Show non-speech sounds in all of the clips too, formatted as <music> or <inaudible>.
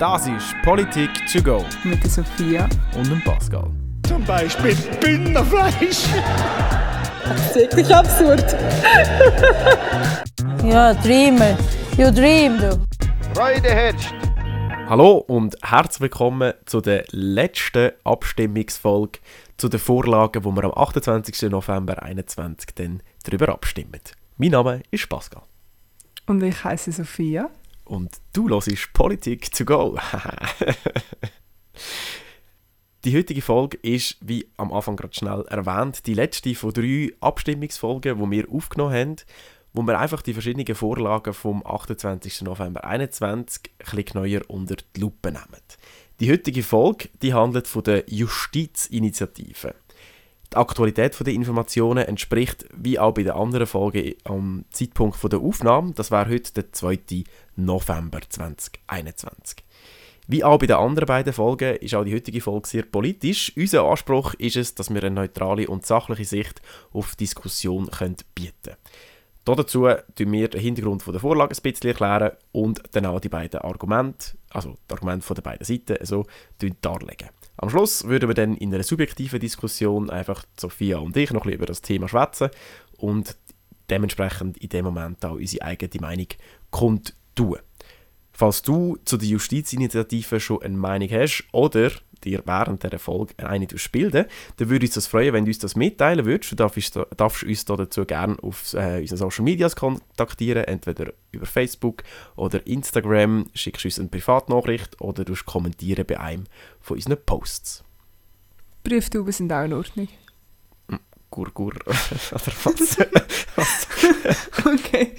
Das ist Politik to go Mit der Sophia. und dem Pascal. Zum Beispiel Bündnerfleisch. Das ist wirklich absurd. <laughs> Ja, Dreamer. You dream, du. Freude herrscht. Hallo und herzlich willkommen zu der letzten Abstimmungsfolge zu den Vorlagen, wo wir am 28. November 2021 dann darüber abstimmen. Mein Name ist Pascal. Und ich heiße Sophia. Und du hörst Politik to go. <laughs> die heutige Folge ist, wie am Anfang gerade schnell erwähnt, die letzte von drei Abstimmungsfolgen, die wir aufgenommen haben, wo wir einfach die verschiedenen Vorlagen vom 28. November 2021 ein bisschen neuer unter die Lupe nehmen. Die heutige Folge die handelt von der Justizinitiative. Die Aktualität der Informationen entspricht, wie auch bei den anderen Folgen, am Zeitpunkt der Aufnahme. Das wäre heute der 2. November 2021. Wie auch bei den anderen beiden Folgen ist auch die heutige Folge sehr politisch. Unser Anspruch ist es, dass wir eine neutrale und sachliche Sicht auf Diskussion können bieten können. Dazu tun wir den Hintergrund der Vorlage ein bisschen erklären und dann auch die beiden Argumente, also die Argumente den beiden Seiten, so darlegen. Am Schluss würden wir dann in einer subjektiven Diskussion einfach Sophia und ich noch ein über das Thema schwätzen und dementsprechend in dem Moment auch unsere eigene Meinung kundtun. Falls du zu der Justizinitiative schon eine Meinung hast oder dir während der Folge eine bilden dann würde uns das freuen, wenn du uns das mitteilen würdest. Du darfst, darfst uns dazu gerne auf äh, unseren Social Medias kontaktieren, entweder über Facebook oder Instagram, schickst du uns eine Privatnachricht oder du kommentieren bei einem von unseren Posts. Prüftuben sind auch in Ordnung. Gur, gur. <laughs> oder <laughs> was? was? okay.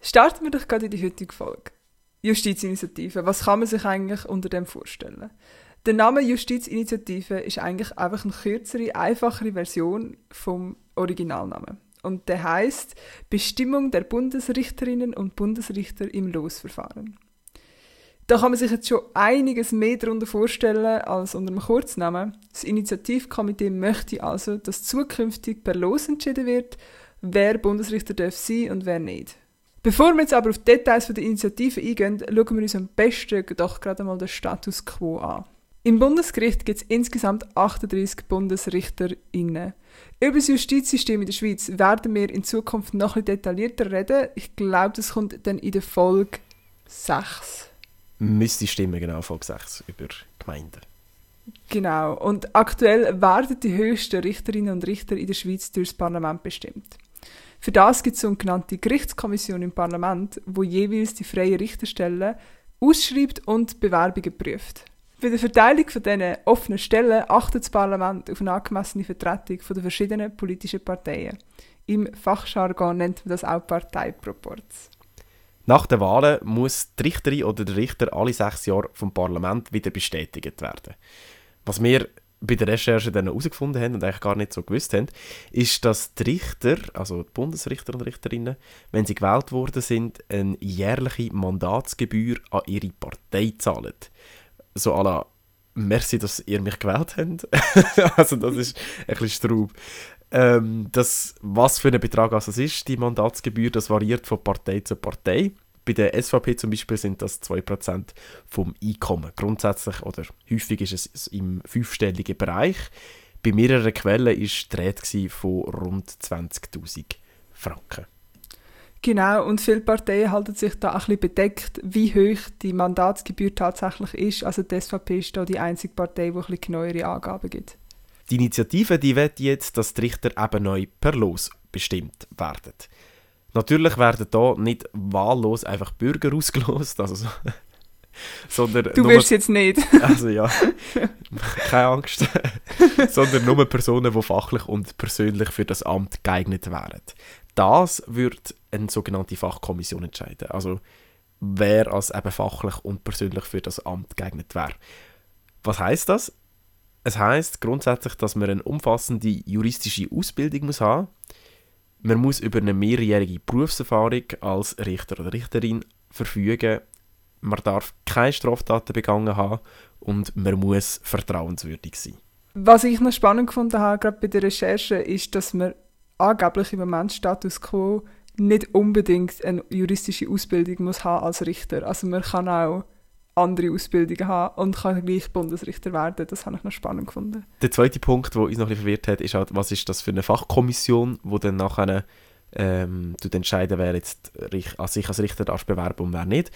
Starten wir doch gerade in die heutige Folge. Justizinitiative. Was kann man sich eigentlich unter dem vorstellen? Der Name Justizinitiative ist eigentlich einfach eine kürzere, einfachere Version vom Originalnamen. Und der heißt Bestimmung der Bundesrichterinnen und Bundesrichter im Losverfahren. Da kann man sich jetzt schon einiges mehr darunter vorstellen als unter einem Kurznamen. Das Initiativkomitee möchte also, dass zukünftig per Los entschieden wird, wer Bundesrichter darf sein und wer nicht. Bevor wir jetzt aber auf die Details der Initiative eingehen, schauen wir uns am besten doch gerade mal den Status quo an. Im Bundesgericht gibt es insgesamt 38 BundesrichterInnen. Über das Justizsystem in der Schweiz werden wir in Zukunft noch ein detaillierter reden. Ich glaube, das kommt dann in der Folge 6. Müsste stimmen, genau, Folge 6 über Gemeinden. Genau. Und aktuell werden die höchsten Richterinnen und Richter in der Schweiz durch das Parlament bestimmt. Für das gibt es sogenannte Gerichtskommission im Parlament, wo jeweils die freien Richterstellen ausschreibt und Bewerbungen prüft. Bei der Verteilung von diesen offenen Stellen achtet das Parlament auf eine angemessene Vertretung der verschiedenen politischen Parteien. Im Fachjargon nennt man das auch Parteiproporz. Nach den Wahlen muss die Richterin oder der Richter alle sechs Jahre vom Parlament wieder bestätigt werden. Was wir bei der Recherche dann herausgefunden haben und eigentlich gar nicht so gewusst haben, ist, dass die Richter, also die Bundesrichter und Richterinnen, wenn sie gewählt worden sind, eine jährliche Mandatsgebühr an ihre Partei zahlen. So à la, merci, dass ihr mich gewählt habt. <laughs> also das ist ein bisschen Straub. Ähm, das, was für ein Betrag also das ist, die Mandatsgebühr, das variiert von Partei zu Partei. Bei der SVP zum Beispiel sind das 2% vom Einkommen. Grundsätzlich oder häufig ist es im fünfstelligen Bereich. Bei mehreren Quellen war die Rede von rund 20.000 Franken. Genau, und viele Parteien halten sich da ein bisschen bedeckt, wie hoch die Mandatsgebühr tatsächlich ist. Also die SVP ist da die einzige Partei, die ein bisschen genauere Angaben gibt. Die Initiative die will jetzt, dass die Richter eben neu per Los bestimmt werden. Natürlich werden da nicht wahllos einfach Bürger <laughs> ausgelost, also so, sondern du wirst jetzt nicht. also ja, <laughs> keine Angst, sondern nur Personen, die fachlich und persönlich für das Amt geeignet wären. Das wird eine sogenannte Fachkommission entscheiden. Also wer als eben fachlich und persönlich für das Amt geeignet wäre. Was heißt das? Es heißt grundsätzlich, dass man eine umfassende juristische Ausbildung muss haben man muss über eine mehrjährige Berufserfahrung als Richter oder Richterin verfügen. Man darf keine Straftaten begangen haben und man muss vertrauenswürdig sein. Was ich noch spannend gefunden habe, gerade bei der Recherche, ist, dass man angeblich im Moment Status quo nicht unbedingt eine juristische Ausbildung muss haben als Richter. Also man kann auch andere Ausbildungen haben und kann gleich Bundesrichter werden. Das habe ich noch spannend gefunden. Der zweite Punkt, der uns noch ein verwirrt hat, ist halt, was ist das für eine Fachkommission, wo dann nachher ähm, entscheiden, wer jetzt sich als Richter darf bewerben und wer nicht.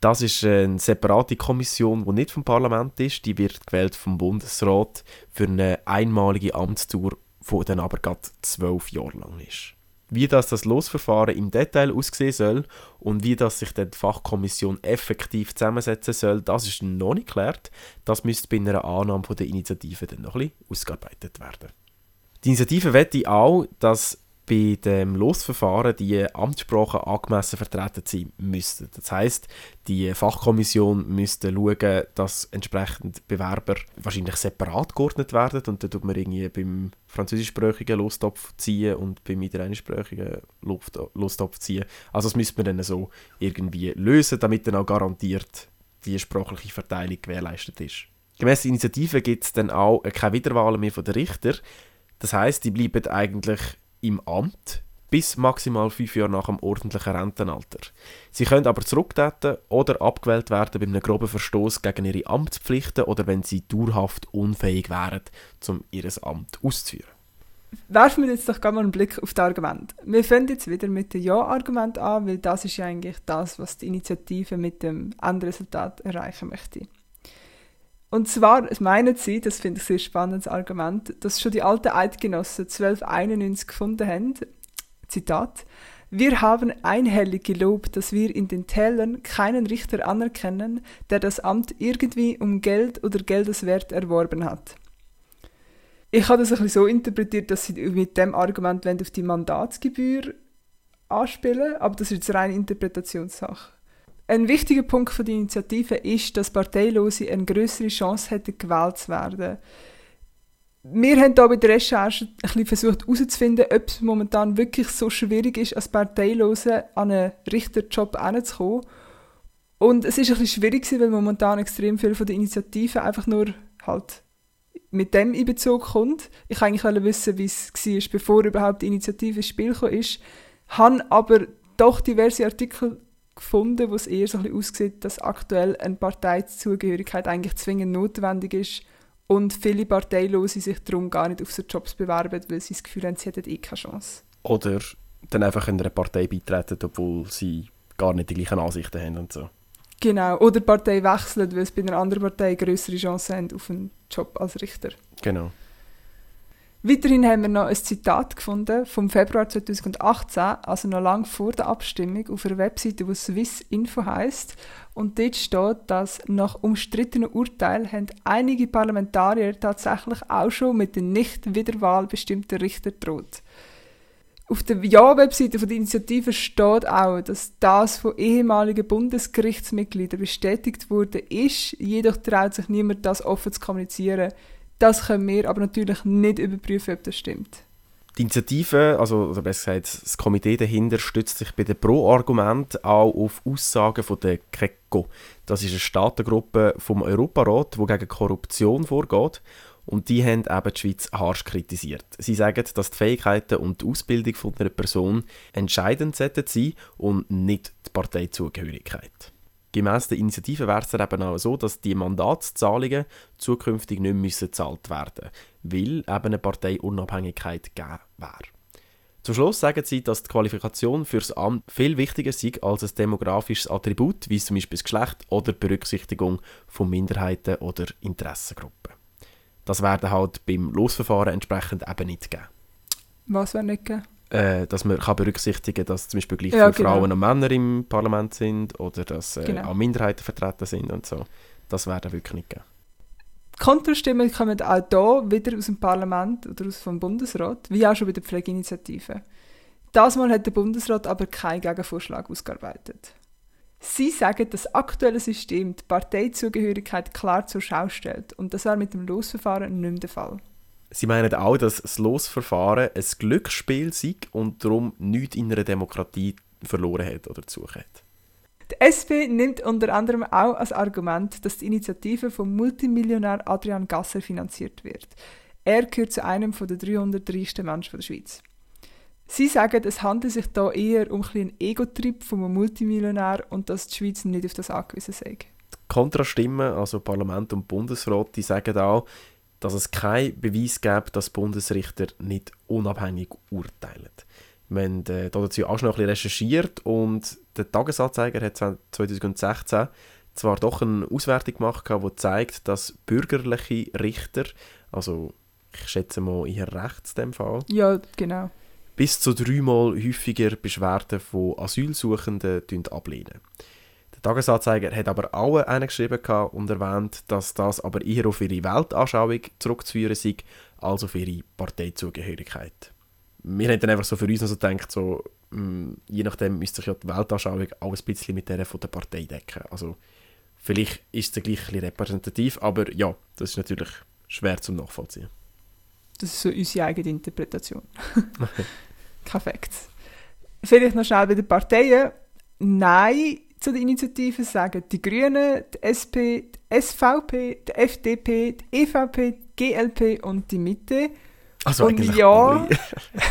Das ist eine separate Kommission, die nicht vom Parlament ist. Die wird gewählt vom Bundesrat für eine einmalige Amtstour, die dann aber gerade zwölf Jahre lang ist. Wie das, das Losverfahren im Detail aussehen soll und wie das sich dann die Fachkommission effektiv zusammensetzen soll, das ist noch nicht geklärt. Das müsste bei einer Annahme der Initiative dann noch ein bisschen ausgearbeitet werden. Die Initiative wette auch, dass bei dem Losverfahren die Amtssprachen angemessen vertreten sein müssten. Das heißt, die Fachkommission müsste schauen, dass entsprechend Bewerber wahrscheinlich separat geordnet werden und dann tut man irgendwie beim französischsprachigen Lostopf ziehen und beim italienischsprachigen Lostopf ziehen. Also das müsste man dann so irgendwie lösen, damit dann auch garantiert die sprachliche Verteilung gewährleistet ist. Gemäss der Initiative gibt es dann auch keine Wiederwahl mehr von den Richter. Das heißt, die bleiben eigentlich im Amt bis maximal fünf Jahre nach dem ordentlichen Rentenalter. Sie können aber zurücktreten oder abgewählt werden bei einem groben Verstoß gegen ihre Amtspflichten oder wenn sie dauerhaft unfähig wären, um ihr Amt auszuführen. Werfen wir jetzt doch mal einen Blick auf das Argument. Wir fangen jetzt wieder mit dem Ja-Argument an, weil das ist ja eigentlich das, was die Initiative mit dem Endresultat erreichen möchte. Und zwar meinen sie, das finde ich ein sehr spannendes Argument, dass schon die alten Eidgenossen 1291 gefunden haben, Zitat, wir haben einhellig gelobt, dass wir in den Tälern keinen Richter anerkennen, der das Amt irgendwie um Geld oder Geldeswert erworben hat. Ich habe das ein bisschen so interpretiert, dass sie mit dem Argument auf die Mandatsgebühr anspielen, aber das ist jetzt reine Interpretationssache. Ein wichtiger Punkt von der Initiative ist, dass Parteilose eine größere Chance hätten, gewählt zu werden. Wir haben hier bei der Recherche ein bisschen versucht herauszufinden, ob es momentan wirklich so schwierig ist, als Parteilose an einen Richterjob heranzukommen. Und es ist ein bisschen schwierig, weil momentan extrem viel von der Initiative einfach nur halt mit dem in Bezug kommt. Ich wollte eigentlich wissen, wie es war, bevor überhaupt die Initiative ins Spiel kam. Habe aber doch diverse Artikel gefunden, wo es eher so ein bisschen aussieht, dass aktuell eine Parteizugehörigkeit eigentlich zwingend notwendig ist und viele Parteilose sich darum gar nicht auf so Jobs bewerben, weil sie das Gefühl haben, sie hätten eh keine Chance. Oder dann einfach in einer Partei beitreten, obwohl sie gar nicht die gleichen Ansichten haben und so. Genau, oder die Partei wechseln, weil sie bei einer anderen Partei größere Chancen haben auf einen Job als Richter. Genau. Weiterhin haben wir noch ein Zitat gefunden vom Februar 2018, also noch lange vor der Abstimmung, auf einer Webseite, die Swiss Info heißt. Und dort steht, dass nach umstrittenen Urteilen haben einige Parlamentarier tatsächlich auch schon mit der Nicht-Wiederwahl bestimmter Richter droht. Auf der Ja-Webseite der Initiative steht auch, dass das von ehemaligen Bundesgerichtsmitgliedern bestätigt wurde, ist, jedoch traut sich niemand, das offen zu kommunizieren. Das können wir aber natürlich nicht überprüfen, ob das stimmt. Die Initiative, also oder besser gesagt, das Komitee dahinter stützt sich bei den Pro-Argumenten auch auf Aussagen von der CRECO. Das ist eine Staatengruppe vom Europarat, die gegen Korruption vorgeht. Und die haben eben die Schweiz harsch kritisiert. Sie sagen, dass die Fähigkeiten und die Ausbildung von einer Person entscheidend sein und nicht die Parteizugehörigkeit. Gemäss der Initiative wäre es dann eben auch so, dass die Mandatszahlungen zukünftig nicht müssen gezahlt werden weil eben eine Parteiunabhängigkeit gegeben wäre. Zum Schluss sagen sie, dass die Qualifikation fürs Amt viel wichtiger ist als ein demografisches Attribut, wie zum Beispiel das Geschlecht oder die Berücksichtigung von Minderheiten oder Interessengruppen. Das werden halt beim Losverfahren entsprechend eben nicht geben. Was wäre nicht geben? Äh, dass man kann berücksichtigen kann, dass zum Beispiel gleich Ja, viele genau. Frauen und Männer im Parlament sind oder dass äh, Genau. auch Minderheiten vertreten sind und so. Das wäre dann wirklich nicht geben. Kontrastimmen kommen auch hier wieder aus dem Parlament oder aus vom Bundesrat, wie auch schon bei der Pflegeinitiative. Das Mal hat der Bundesrat aber keinen Gegenvorschlag ausgearbeitet. Sie sagen, das aktuelle System die Parteizugehörigkeit klar zur Schau stellt und das wäre mit dem Losverfahren nicht mehr der Fall. Sie meinen auch, dass das Losverfahren ein Glücksspiel sei und darum nichts in einer Demokratie verloren hat oder zu suchen hat. Die SP nimmt unter anderem auch als Argument, dass die Initiative vom Multimillionär Adrian Gasser finanziert wird. Er gehört zu einem der 300 reichsten Menschen der Schweiz. Sie sagen, es handelt sich da eher um einen Ego-Trip von einem Multimillionär und dass die Schweiz nicht auf das angewiesen sei. Kontrastimmen, also Parlament und Bundesrat, die sagen auch, dass es keinen Beweis gibt, dass Bundesrichter nicht unabhängig urteilen. Wir haben äh, dazu auch schon ein bisschen recherchiert und der Tagesanzeiger hat 2016 zwar doch eine Auswertung gemacht, die zeigt, dass bürgerliche Richter, also ich schätze mal eher rechts in dem Fall, Ja, genau. bis zu dreimal häufiger Beschwerden von Asylsuchenden ablehnen. Tagesanzeiger hat aber auch einen geschrieben gehabt und erwähnt, dass das aber eher auf ihre Weltanschauung zurückzuführen sei, als auf ihre Parteizugehörigkeit. Wir haben dann einfach so für uns noch so gedacht, so, mh, je nachdem müsste sich ja die Weltanschauung auch ein bisschen mit der von der Partei decken. Also vielleicht ist es gleich ein bisschen repräsentativ, aber ja, das ist natürlich schwer zum Nachvollziehen. Das ist so unsere eigene Interpretation. <laughs> Facts. Vielleicht noch schnell bei den Parteien. Nein zu den Initiativen sagen die Grünen, die SP, die SVP, die FDP, die EVP, die GLP und die Mitte. Also Und ja.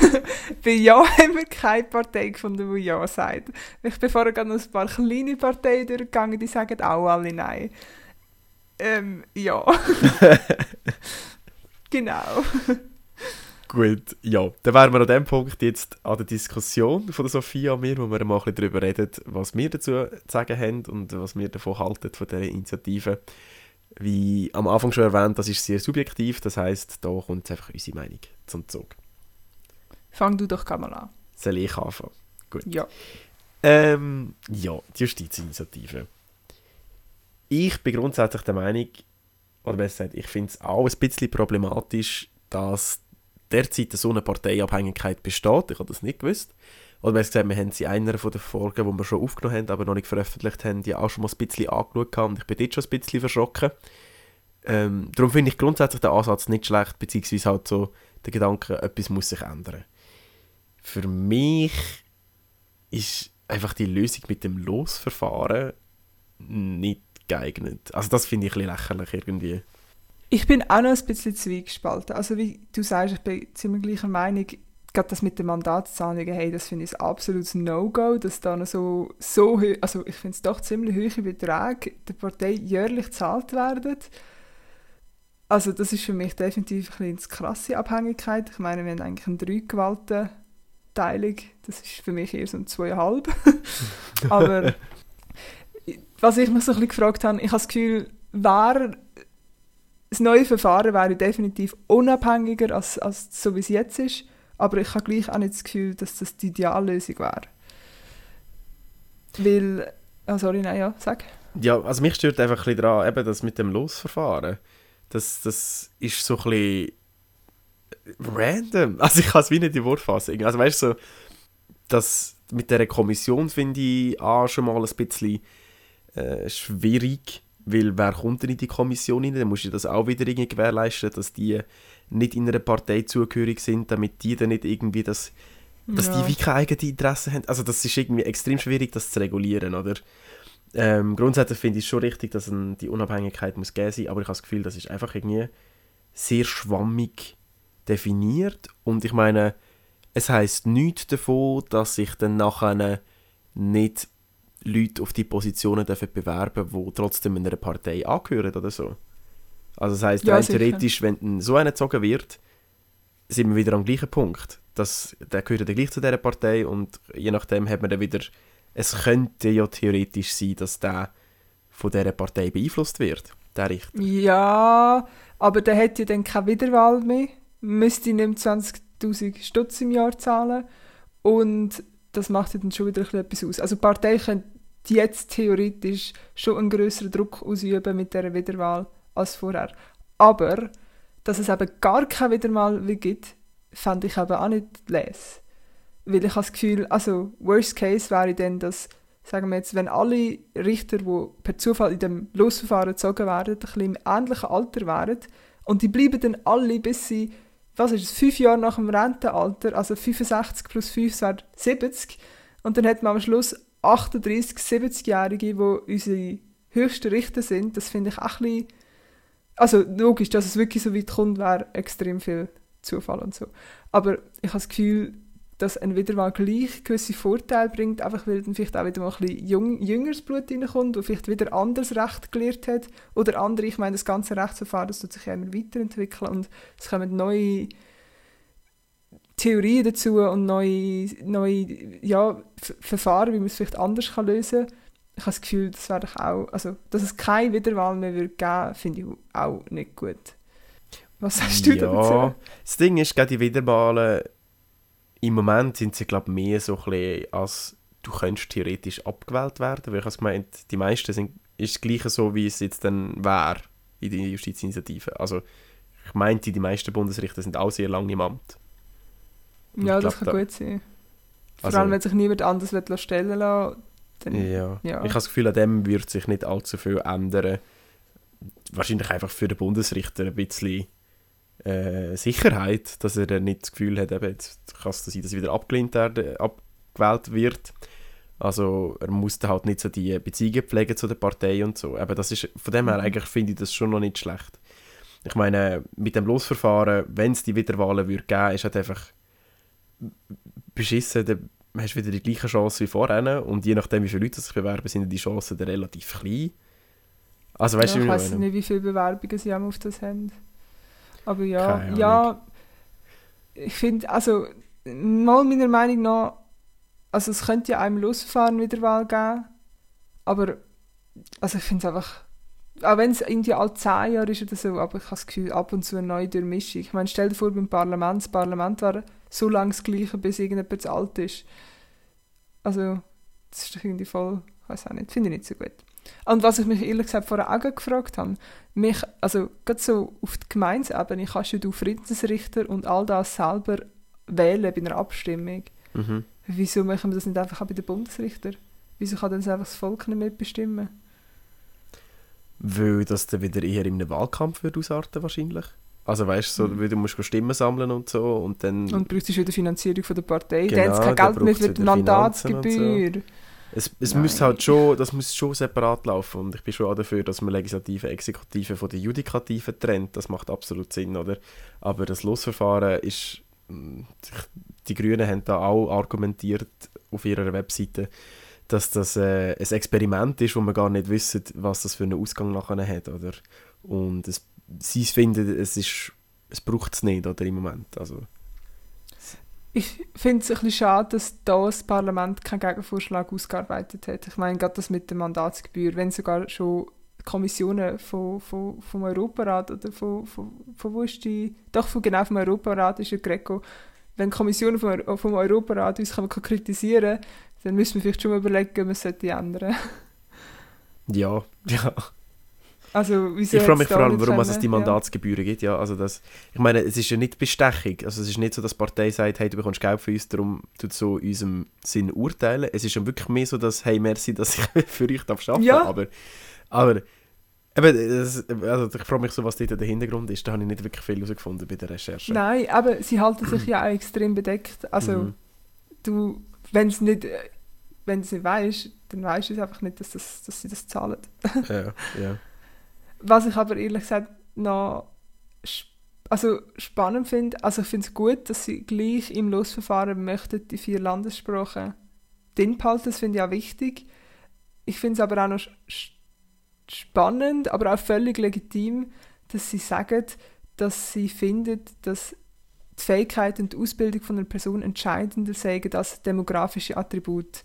<laughs> Bei Ja haben wir keine Partei gefunden, die Ja sagt. Ich bin vorher gerade noch ein paar kleine Parteien durchgegangen, die sagen auch alle Nein. Ähm, ja. <laughs> genau. Gut, ja, dann wären wir an dem Punkt jetzt an der Diskussion von der Sophia und mir, wo wir mal ein bisschen darüber reden, was wir dazu zu sagen haben und was wir davon halten, von dieser Initiative. Wie am Anfang schon erwähnt, das ist sehr subjektiv, das heißt, da kommt einfach unsere Meinung zum Zug. Fang du doch mal an. Soll ich anfangen? Gut. Ja. Ähm, ja, die Justizinitiative. Ich bin grundsätzlich der Meinung, oder besser gesagt, ich finde es auch ein bisschen problematisch, dass derzeit so eine Parteiabhängigkeit besteht. Ich habe das nicht gewusst. Oder besser gesagt, wir haben sie in einer den Folgen, die wir schon aufgenommen haben, aber noch nicht veröffentlicht haben, die auch schon mal ein bisschen angeschaut haben und ich bin dort schon ein bisschen verschrocken. Ähm, darum finde ich grundsätzlich den Ansatz nicht schlecht, beziehungsweise halt so der Gedanke, etwas muss sich ändern. Für mich ist einfach die Lösung mit dem Losverfahren nicht geeignet. Also das finde ich ein bisschen lächerlich irgendwie. Ich bin auch noch ein bisschen zwiegespalten. Also wie du sagst, ich bin ziemlich gleicher Meinung. Gerade das mit den Mandatszahlungen, hey, das finde ich ein absolutes No-Go, dass da noch so, so also ich finde es doch ziemlich hohe Beträge der Partei jährlich gezahlt werden. Also das ist für mich definitiv ein bisschen eine krasse Abhängigkeit. Ich meine, wir haben eigentlich eine Drei-Gewalten-Teilung. Das ist für mich eher so ein Zweieinhalb. <laughs> Aber <laughs> was ich mich so ein bisschen gefragt habe, ich habe das Gefühl, wer das neue Verfahren wäre definitiv unabhängiger als, als so wie es jetzt ist, aber ich habe gleich auch nicht das Gefühl, dass das die Ideallösung wäre. Weil, ah, sorry, nein, ja, sag. Ja, also mich stört einfach ein daran, eben das mit dem Losverfahren. Das, das ist so ein bisschen random. <laughs> Also ich kann es wie nicht in Wort fassen. Also weißt du, so, das mit dieser Kommission finde ich auch schon mal ein bisschen äh, schwierig, weil wer kommt denn in die Kommission rein? Dann musst du das auch wieder irgendwie gewährleisten, dass die nicht in einer Partei zugehörig sind, damit die dann nicht irgendwie das, dass Ja. die wie keine eigenen Interessen haben. Also das ist irgendwie extrem schwierig, das zu regulieren, oder? Ähm, grundsätzlich finde ich es schon richtig, dass ein, die Unabhängigkeit muss geben sein, aber ich habe das Gefühl, das ist einfach irgendwie sehr schwammig definiert und ich meine, es heißt nichts davon, dass sich dann nachher nicht Leute auf die Positionen dürfen bewerben die trotzdem einer Partei angehören oder so. Also das heisst, Ja, theoretisch, wenn so einer gezogen wird, sind wir wieder am gleichen Punkt. Das, der gehört dann gleich zu dieser Partei und je nachdem hat man dann wieder, es könnte ja theoretisch sein, dass der von dieser Partei beeinflusst wird, der Richter. Ja, aber der hat ja dann keine Wiederwahl mehr, müsste nicht 20'000 Stutz im Jahr zahlen und das macht ja dann schon wieder etwas aus. Also die Partei könnte jetzt theoretisch schon einen größeren Druck ausüben mit dieser Wiederwahl als vorher. Aber, dass es eben gar keine Wiederwahl gibt, fände ich eben auch nicht les. Weil ich habe das Gefühl, also worst case wäre dann, dass, sagen wir jetzt, wenn alle Richter, die per Zufall in dem Losverfahren gezogen werden, ein bisschen im ähnlichen Alter wären und die bleiben dann alle, bis sie, was ist es, fünf Jahre nach dem Rentenalter, also 65 plus 5 das wäre 70 und dann hat man am Schluss 38, 70-Jährige, die unsere höchsten Richter sind, das finde ich auch ein bisschen, also logisch, dass es wirklich so weit kommt, wäre extrem viel Zufall und so. Aber ich habe das Gefühl, dass ein Wiederwahl gleich gewisse Vorteile bringt, einfach weil dann vielleicht auch wieder mal ein bisschen jung, jüngeres Blut reinkommt, das vielleicht wieder anderes Recht gelernt hat. Oder andere, ich meine, das ganze Rechtsverfahren, das tut sich immer weiterentwickeln und es kommen neue Theorien dazu und neue, neue ja, Verfahren, wie man es vielleicht anders kann lösen kann. Ich habe das Gefühl, das wäre doch auch, also, dass es keine Wiederwahl mehr wird geben, finde ich auch nicht gut. Was sagst du ja, dazu? Das Ding ist, die Wiederwahlen, im Moment sind sie, glaube ich, mehr so ein bisschen, als du könntest theoretisch abgewählt werden. Weil ich habe gemeint, die meisten sind, ist das Gleiche so, wie es jetzt dann wäre in der Justizinitiative. Also, ich meinte, die meisten Bundesrichter sind auch sehr lange im Amt. Und Ja, das glaub, kann da- gut sein. Vor Also- allem, wenn sich niemand anders will stellen lassen dann, Ja. Ja. Ich habe das Gefühl, an dem wird sich nicht allzu viel ändern. Wahrscheinlich einfach für den Bundesrichter ein bisschen äh, Sicherheit, dass er dann nicht das Gefühl hat, eben, jetzt kann es sein, dass er wieder abgelehnt werden, abgewählt wird. Also er muss halt nicht so die Beziehungen pflegen zu der Partei und so. Aber das ist, von dem her Mhm. eigentlich finde ich das schon noch nicht schlecht. Ich meine, mit dem Losverfahren, wenn es die Wiederwahlen würde geben, ist halt einfach beschissen, dann hast du wieder die gleiche Chance wie vorher und je nachdem, wie viele Leute sich bewerben, sind die Chancen dann relativ klein. Also weißt ja, du, ich weiß nicht, wie viele Bewerbungen sie haben auf das haben. Aber ja, ja, ich finde, also, mal meiner Meinung nach, also es könnte ja einem Losverfahren Wiederwahl geben, aber, also ich finde es einfach, auch wenn es irgendwie alle zehn Jahre ist oder so, aber ich habe das Gefühl, ab und zu eine neue Durchmischung. Ich meine, stell dir vor, beim Parlament, das Parlament war so lange das Gleiche, bis irgendjemand zu alt ist. Also, das ist doch irgendwie voll, ich weiß auch nicht, finde ich nicht so gut. Und was ich mich ehrlich gesagt vorher auch gefragt habe, mich, also gerade so auf der Gemeinsebene kannst du Friedensrichter und all das selber wählen bei einer Abstimmung. Mhm. Wieso machen wir das nicht einfach auch bei den Bundesrichter? Wieso kann dann das einfach das Volk nicht mitbestimmen? Weil das dann wieder eher in einem Wahlkampf wird ausarten wahrscheinlich. Also weißt du, so, Mhm. weil du musst Stimmen sammeln und so und dann... Und brauchst du wieder Finanzierung von der Partei. Genau, dann hat es kein Geld mehr für die Mandatsgebühr. Es, es muss halt schon, das muss schon separat laufen und ich bin schon auch dafür, dass man Legislative, Exekutive von der Judikative trennt. Das macht absolut Sinn, oder? Aber das Losverfahren ist, mh, die Grünen haben da auch argumentiert auf ihrer Webseite, dass das äh, ein Experiment ist, wo man gar nicht wissen, was das für einen Ausgang nachher hat, oder? Und es, sie finden, es ist, es braucht es nicht, oder im Moment, also Ich finde es ein bisschen schade, dass da das Parlament keinen Gegenvorschlag ausgearbeitet hat. Ich meine, gerade das mit der Mandatsgebühr, wenn sogar schon Kommissionen von, von, vom Europarat oder von, von, von wo ist die? Doch, von, genau vom Europarat ist ja Greco. Wenn Kommissionen vom, vom Europarat uns kann kritisieren dann müssen wir vielleicht schon mal überlegen, ob man es sollte ändern ja, <laughs> ja. Also, Ich frage mich vor allem, warum es die Mandatsgebühren gibt. Ja, also das, ich meine, es ist ja nicht Bestechung. Also es ist nicht so, dass die Partei sagt, hey, du bekommst Geld für uns, darum tut so unserem Sinn urteilen. Es ist ja wirklich mehr so, dass, hey, merci, dass ich <laughs> für euch darf arbeiten Ja. Aber, aber eben, das, also ich frage mich so, was dort der Hintergrund ist. Da habe ich nicht wirklich viel herausgefunden bei der Recherche. Ja. Nein, aber sie halten sich ja auch <clears throat> extrem bedeckt. Also, Mhm. du, wenn es nicht, äh, wenn es nicht weißt, dann weißt du es einfach nicht, dass, das, dass sie das zahlen. Ja, ja. Was ich aber ehrlich gesagt noch also spannend finde, also ich finde es gut, dass sie gleich im Losverfahren möchten die vier Landessprachen drin behalten, das finde ich auch wichtig. Ich finde es aber auch noch spannend, aber auch völlig legitim, dass sie sagen, dass sie finden, dass die Fähigkeit und die Ausbildung von einer Person entscheidender sagen als demografische Attribut.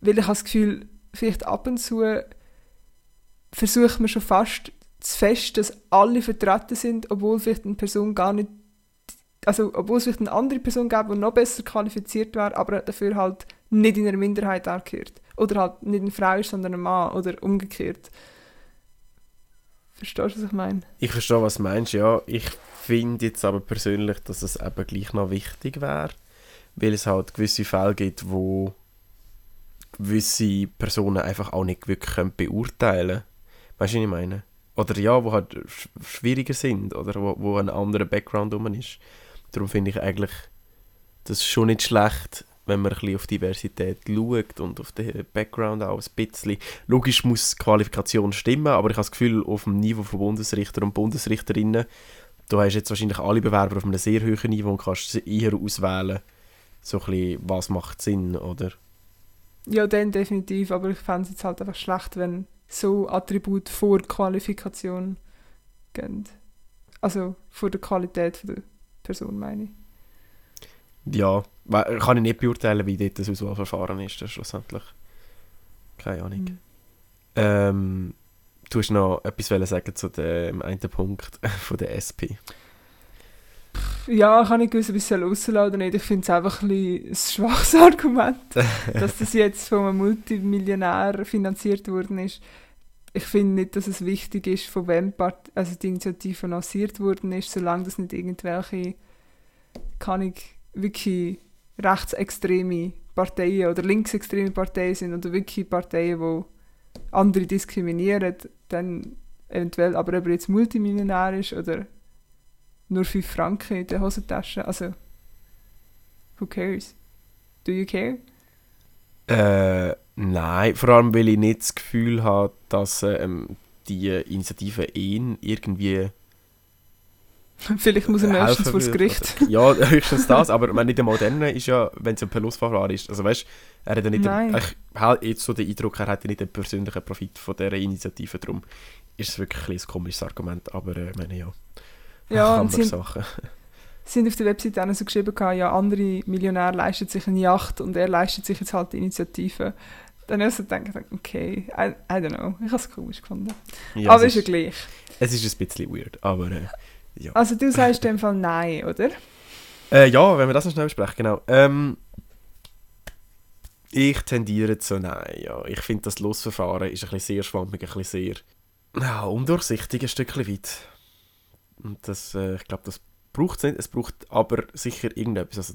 Weil ich habe das Gefühl, vielleicht ab und zu versucht man schon fast zu fest, dass alle vertreten sind, obwohl vielleicht eine Person gar nicht, also obwohl es vielleicht eine andere Person gäbe, die noch besser qualifiziert wäre, aber dafür halt nicht in einer Minderheit angehört. Oder halt nicht eine Frau ist, sondern ein Mann oder umgekehrt. Verstehst du, was ich meine? Ich verstehe, was du meinst, ja. Ich finde jetzt aber persönlich, dass es eben gleich noch wichtig wäre, weil es halt gewisse Fälle gibt, wo gewisse Personen einfach auch nicht wirklich beurteilen können. Weißt du, was ich meine? Oder ja, wo halt sch schwieriger sind oder wo, wo ein anderer Background rum ist. Darum finde ich eigentlich das schon nicht schlecht, wenn man ein bisschen auf Diversität schaut und auf den Background auch ein bisschen. Logisch muss die Qualifikation stimmen, aber ich habe das Gefühl, auf dem Niveau von Bundesrichter und Bundesrichterinnen, da hast du jetzt wahrscheinlich alle Bewerber auf einem sehr hohen Niveau und kannst eher auswählen, so ein bisschen, was macht Sinn, oder? Ja, dann definitiv, aber ich fände es jetzt halt einfach schlecht, wenn so Attribute vor Qualifikation gehen. Also vor der Qualität der Person, meine ich. Ja, kann ich nicht beurteilen, wie dort das Auswahlverfahren ist, das schlussendlich. Keine Ahnung. Mhm. Ähm, du hast noch etwas sagen zu dem einen Punkt <laughs> von der SP. Ja, ich habe ob ich es rauslassen oder nicht. Ich finde es einfach ein, ein schwaches <laughs> Argument, dass das jetzt von einem Multimillionär finanziert worden ist. Ich finde nicht, dass es wichtig ist, von wem Part also die Initiative finanziert worden ist, solange das nicht irgendwelche, kann ich wirklich rechtsextreme Parteien oder linksextreme Parteien sind oder wirklich Parteien, die andere diskriminieren, dann eventuell, aber ob er jetzt Multimillionär ist oder nur 5 Franken in der Hosentasche, also who cares? Do you care? Äh, nein, vor allem weil ich nicht das Gefühl habe, dass ähm, die Initiative ihn irgendwie Vielleicht muss er meistens vor das. Gericht. Ja, höchstens das, aber meine, nicht einmal dann ist ja, wenn es ein Verlustverfahren ist, also weißt er hat ja nicht, Nein. ich habe jetzt so den Eindruck, er hat ja nicht den persönlichen Profit von dieser Initiative, darum ist es wirklich ein, komisches Argument, aber äh, ich meine, ja, Ja, kann und sind, Sachen. <laughs> sind auf der Webseite auch so geschrieben, gehabt, ja, andere Millionäre leisten sich eine Yacht und er leistet sich jetzt halt die Initiative. Dann habe ich so gedacht, okay, I, I don't know, ich habe es komisch gefunden. Ja, aber es, ist ja gleich. es ist ein bisschen weird, aber äh, ja. Also du sagst in dem Fall nein, oder? Äh, ja, wenn wir das noch schnell besprechen, genau. Ähm, ich tendiere zu nein, ja. Ich finde, das Losverfahren ist ein bisschen sehr schwammig, ein bisschen sehr ja, undurchsichtig, ein Stückchen weit. Und das, äh, ich glaube, das braucht es nicht. Es braucht aber sicher irgendetwas. Also,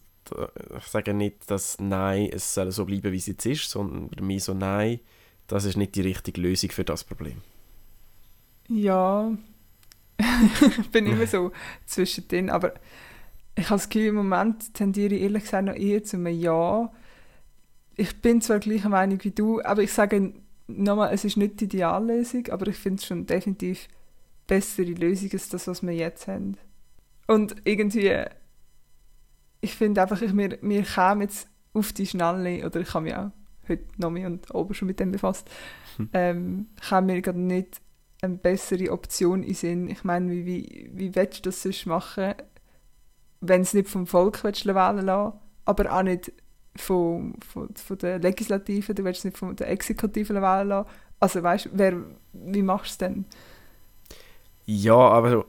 ich sage nicht, dass nein, es soll so bleiben, wie es jetzt ist, sondern bei mir so nein, das ist nicht die richtige Lösung für das Problem. Ja, ich <laughs> bin immer so zwischendrin, aber ich habe das Gefühl, im Moment tendiere ich ehrlich gesagt noch eher zu einem Ja. Ich bin zwar gleicher Meinung wie du, aber ich sage nochmal, es ist nicht die Ideallösung, aber ich finde es schon definitiv bessere Lösung als das, was wir jetzt haben. Und irgendwie, ich finde einfach, ich, mir, mir kam jetzt auf die Schnelle, oder ich habe mich auch heute noch mehr und oben schon mit dem befasst, Hm. ähm, kam mir gerade nicht eine bessere Option in Sinn. Ich meine, wie, wie, wie willst du das sonst machen, wenn es nicht vom Volk willst wählen lassen, aber auch nicht von, von, von der Legislative, du willst es nicht von der Exekutive wählen lassen. Also weißt du, wer, wie machst du es denn? Ja, aber so,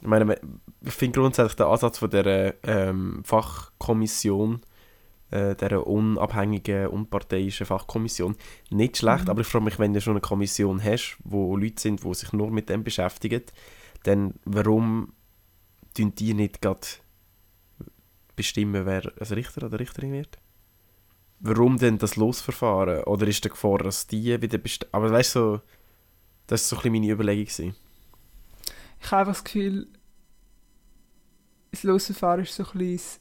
ich meine, ich finde grundsätzlich den Ansatz von der ähm, Fachkommission, äh, der unabhängigen, unparteiischen Fachkommission, nicht schlecht, Mhm. aber ich frage mich, wenn du schon eine Kommission hast, wo Leute sind, die sich nur mit dem beschäftigen, dann warum tun die nicht gerade bestimmen, wer ein Richter oder Richterin wird? Warum denn das Losverfahren? Oder ist die Gefahr, dass die wieder bestimmen? Aber weißt du, so, das war so ein bisschen meine Überlegung. Gewesen. Ich habe einfach das Gefühl, das Losverfahren ist so ein bisschen das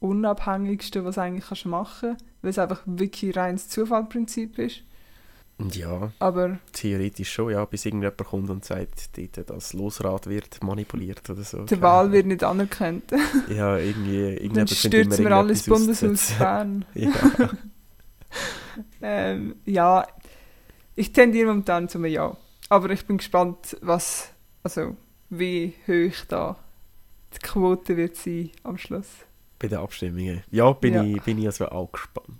Unabhängigste, was du eigentlich kannst machen kannst, weil es einfach wirklich reines Zufallprinzip ist. Ja, Aber theoretisch schon, ja, bis irgendjemand kommt und sagt, dort, das Losrad wird manipuliert oder so. die Wahl wird nicht anerkannt. <laughs> Ja, irgendwie, Dann stürzen wir alles Bundeshaus. <laughs> Bern. Ja, <laughs> Ähm, ja, ich tendiere momentan zum Ja. Aber ich bin gespannt, was, also wie hoch da die Quote wird sein am Schluss. bei den Abstimmungen. Ja, bin, Ja. Ich, bin ich also auch gespannt.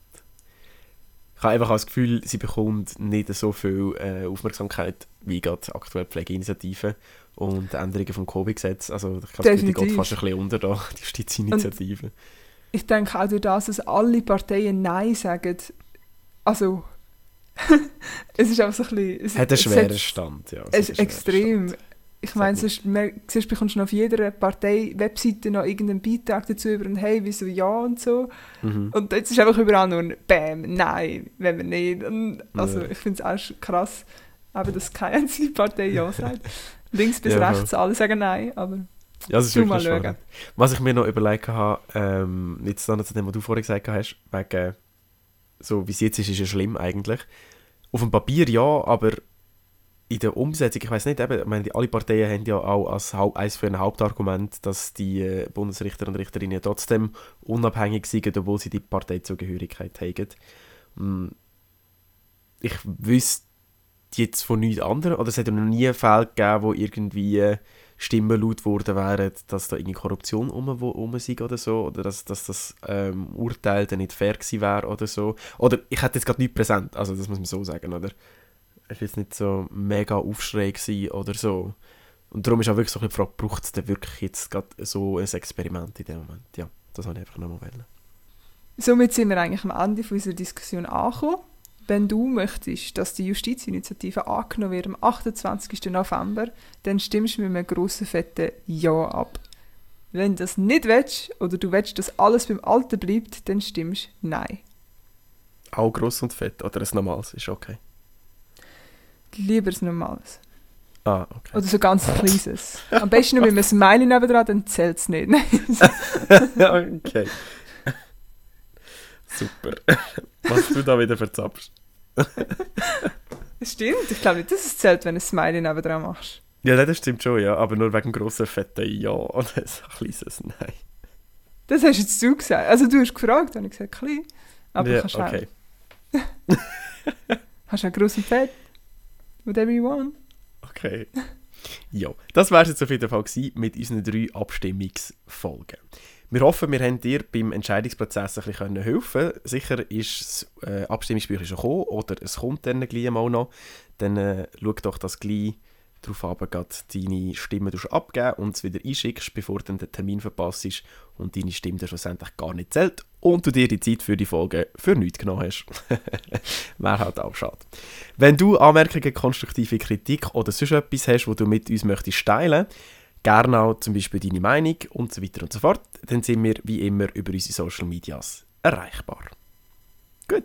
Ich habe einfach das Gefühl, sie bekommt nicht so viel äh, Aufmerksamkeit wie gerade aktuell die Pflegeinitiative und Änderungen vom Covid-Gesetz. Also ich glaube, die geht fast ein bisschen unter da, die Justiziniative. Ich denke auch durch das, dass alle Parteien Nein sagen, also <laughs> es ist einfach so ein bisschen... Es, Hat einen schweren Stand, ja. Es ist extrem. Stand. Ich meine, sonst, sonst bekommst du auf jeder Partei-Webseite noch irgendeinen Beitrag dazu über ein «Hey, wieso ja?» und so. Mhm. Und jetzt ist einfach überall nur ein «Bam, nein, wenn wir nicht». Und also Ja. ich finde es auch krass, aber dass keine einzige Partei ja sagt. <laughs> Links bis Ja, rechts, alle sagen «Nein», aber Ja, das ist du mal schauen. Was ich mir noch überlegt habe, ähm, jetzt dann zu dem, was du vorhin gesagt hast, wegen, so wie es jetzt ist, ist es schlimm eigentlich. Auf dem Papier ja, aber in der Umsetzung, ich weiß nicht, eben, ich meine, alle Parteien haben ja auch als eines für ein Hauptargument, dass die äh, Bundesrichter und Richterinnen trotzdem unabhängig sind, obwohl sie die Parteizugehörigkeit haben. Hm. Ich wüsste jetzt von nichts anderem, oder es hat noch nie einen Fall gegeben, wo irgendwie äh, Stimmen laut worden wären, dass da irgendwie Korruption um, um sei oder so, oder dass, dass das ähm, Urteil dann nicht fair gewesen wäre oder so. Oder ich hätte jetzt gerade nicht präsent, also das muss man so sagen, oder? Es war jetzt nicht so mega Aufschrei oder so. Und darum ist auch wirklich so ein bisschen die Frage, braucht es denn wirklich jetzt gerade so ein Experiment in dem Moment? Ja, das habe ich einfach nochmal wollen. Somit sind wir eigentlich am Ende unserer Diskussion angekommen. Wenn du möchtest, dass die Justizinitiative angenommen wird am 28. November, dann stimmst du mit einem grossen fetten Ja ab. Wenn du das nicht willst oder du willst, dass alles beim Alten bleibt, dann stimmst du Nein. Auch gross und fett oder ein normales ist okay? Lieber ein normales. Ah, okay. Oder so ganz <laughs> kleines. Am besten noch mit einem Smiley nebendran, dann zählt es nicht. <laughs> okay. Super. Was du da wieder verzapfst. Stimmt, ich glaube nicht, dass es zählt, wenn du ein Smiley nebendran machst. Ja, das stimmt schon, ja. Aber nur wegen grossen, fetten Ja und ein kleines Nein. Das hast jetzt du gesagt. Also du hast gefragt, und ich gesagt, klein. Aber ja, du kannst okay. <laughs> hast auch gross und fett. Whatever you want. Okay. Ja, das war es jetzt auf jeden Fall mit unseren drei Abstimmungsfolgen. Wir hoffen, wir haben dir beim Entscheidungsprozess ein bisschen helfen können. Sicher ist das äh, Abstimmungsbüchlein schon gekommen oder es kommt dann gleich mal noch. Dann äh, schau doch, dass gleich darauf deine Stimme abgeben und es wieder einschickst, bevor du den Termin verpasst und deine Stimme dann schlussendlich gar nicht zählt und du dir die Zeit für die Folge für nichts genommen hast. <laughs> Wäre halt auch schade. Wenn du Anmerkungen, konstruktive Kritik oder sonst etwas hast, wo du mit uns möchtest teilen gerne auch zum Beispiel deine Meinung und so weiter und so fort, dann sind wir wie immer über unsere Social Medias erreichbar. Gut.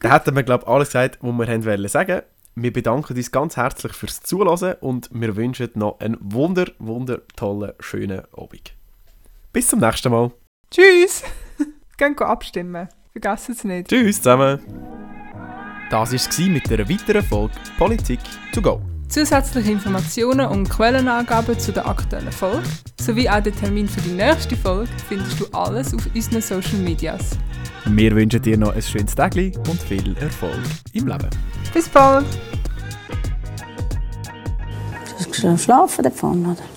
Da hätten wir, glaube ich, alles gesagt, was wir haben wollen sagen. Wir bedanken uns ganz herzlich fürs Zuhören und wir wünschen noch einen wunder, wunder tollen, schönen Abend. Bis zum nächsten Mal. Tschüss! <laughs> Gehen abstimmen. Vergessen es nicht. Tschüss zusammen. Das war es mit einer weiteren Folge Politik to go. Zusätzliche Informationen und Quellenangaben zu der aktuellen Folge sowie auch den Termin für die nächste Folge findest du alles auf unseren Social Medias. Wir wünschen dir noch ein schönes Tag und viel Erfolg im Leben. Bis bald! Du hast schlafen davon, oder?